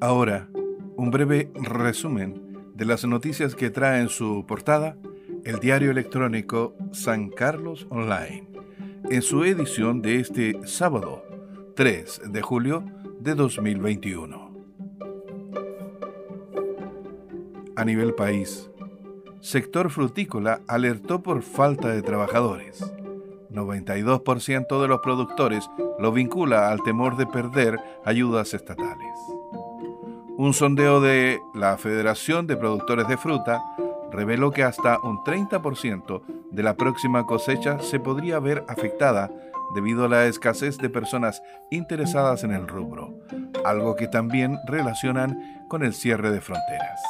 Ahora, un breve resumen de las noticias que trae en su portada el diario electrónico San Carlos Online, en su edición de este sábado 3 de julio de 2021. A nivel país, sector frutícola alertó por falta de trabajadores. 92% de los productores lo vincula al temor de perder ayudas estatales. Un sondeo de la Federación de Productores de Fruta reveló que hasta un 30% de la próxima cosecha se podría ver afectada debido a la escasez de personas interesadas en el rubro, algo que también relacionan con el cierre de fronteras.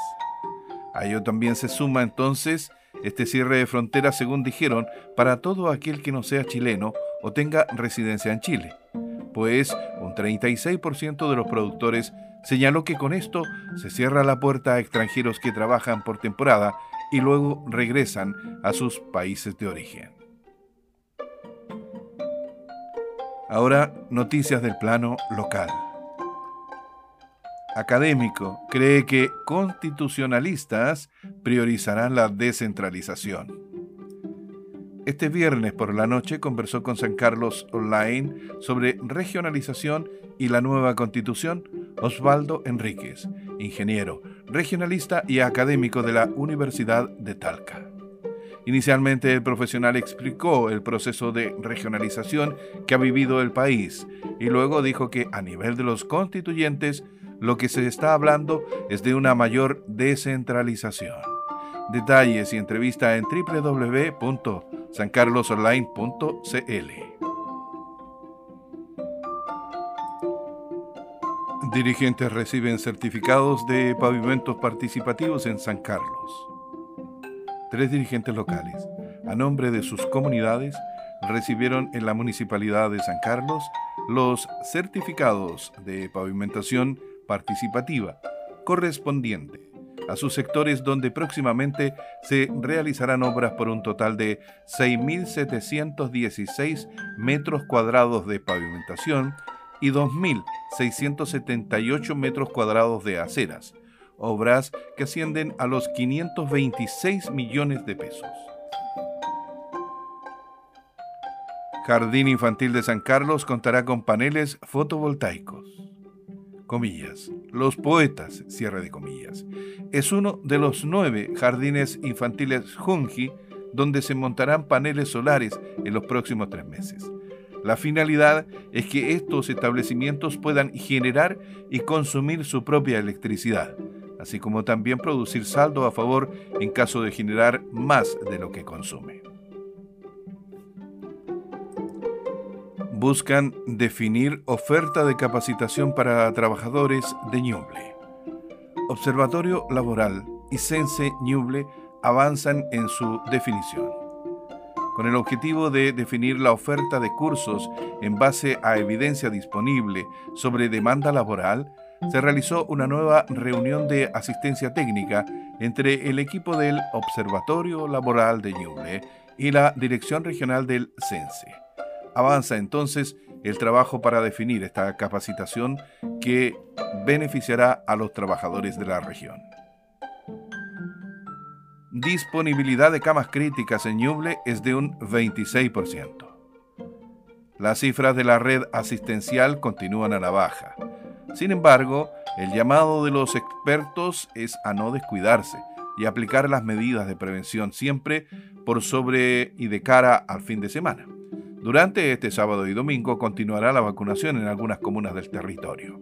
A ello también se suma entonces este cierre de fronteras, según dijeron, para todo aquel que no sea chileno o tenga residencia en Chile, pues un 36% de los productores señaló que con esto se cierra la puerta a extranjeros que trabajan por temporada y luego regresan a sus países de origen. Ahora, noticias del plano local. Académico cree que constitucionalistas priorizarán la descentralización. Este viernes por la noche conversó con San Carlos Online sobre regionalización y la nueva constitución Osvaldo Enríquez, ingeniero, regionalista y académico de la Universidad de Talca. Inicialmente el profesional explicó el proceso de regionalización que ha vivido el país y luego dijo que a nivel de los constituyentes lo que se está hablando es de una mayor descentralización. Detalles y entrevista en www.sancarlosonline.cl. Dirigentes reciben certificados de pavimentos participativos en San Carlos. Tres dirigentes locales, a nombre de sus comunidades, recibieron en la Municipalidad de San Carlos los certificados de pavimentación participativa correspondiente a sus sectores donde próximamente se realizarán obras por un total de 6.716 metros cuadrados de pavimentación y 2.678 metros cuadrados de aceras, obras que ascienden a los 526 millones de pesos. Jardín Infantil de San Carlos contará con paneles fotovoltaicos. Comillas. Los poetas, cierre de comillas. Es uno de los nueve jardines infantiles Junji donde se montarán paneles solares en los próximos tres meses. La finalidad es que estos establecimientos puedan generar y consumir su propia electricidad, así como también producir saldo a favor en caso de generar más de lo que consume. Buscan definir oferta de capacitación para trabajadores de Ñuble. Observatorio Laboral y Sense Ñuble avanzan en su definición con el objetivo de definir la oferta de cursos en base a evidencia disponible sobre demanda laboral, se realizó una nueva reunión de asistencia técnica entre el equipo del Observatorio Laboral de Ñuble y la Dirección Regional del CENSE. Avanza entonces el trabajo para definir esta capacitación que beneficiará a los trabajadores de la región disponibilidad de camas críticas en Ñuble es de un 26%. Las cifras de la red asistencial continúan a la baja. Sin embargo, el llamado de los expertos es a no descuidarse y aplicar las medidas de prevención siempre por sobre y de cara al fin de semana. Durante este sábado y domingo continuará la vacunación en algunas comunas del territorio.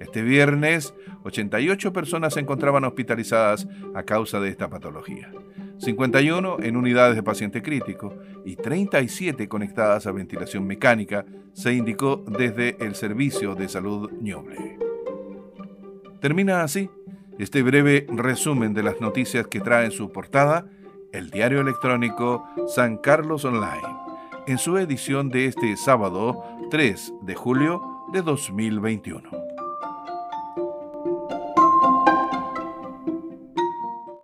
Este viernes, 88 personas se encontraban hospitalizadas a causa de esta patología, 51 en unidades de paciente crítico y 37 conectadas a ventilación mecánica, se indicó desde el Servicio de Salud Ñoble. Termina así este breve resumen de las noticias que trae en su portada el diario electrónico San Carlos Online, en su edición de este sábado 3 de julio de 2021.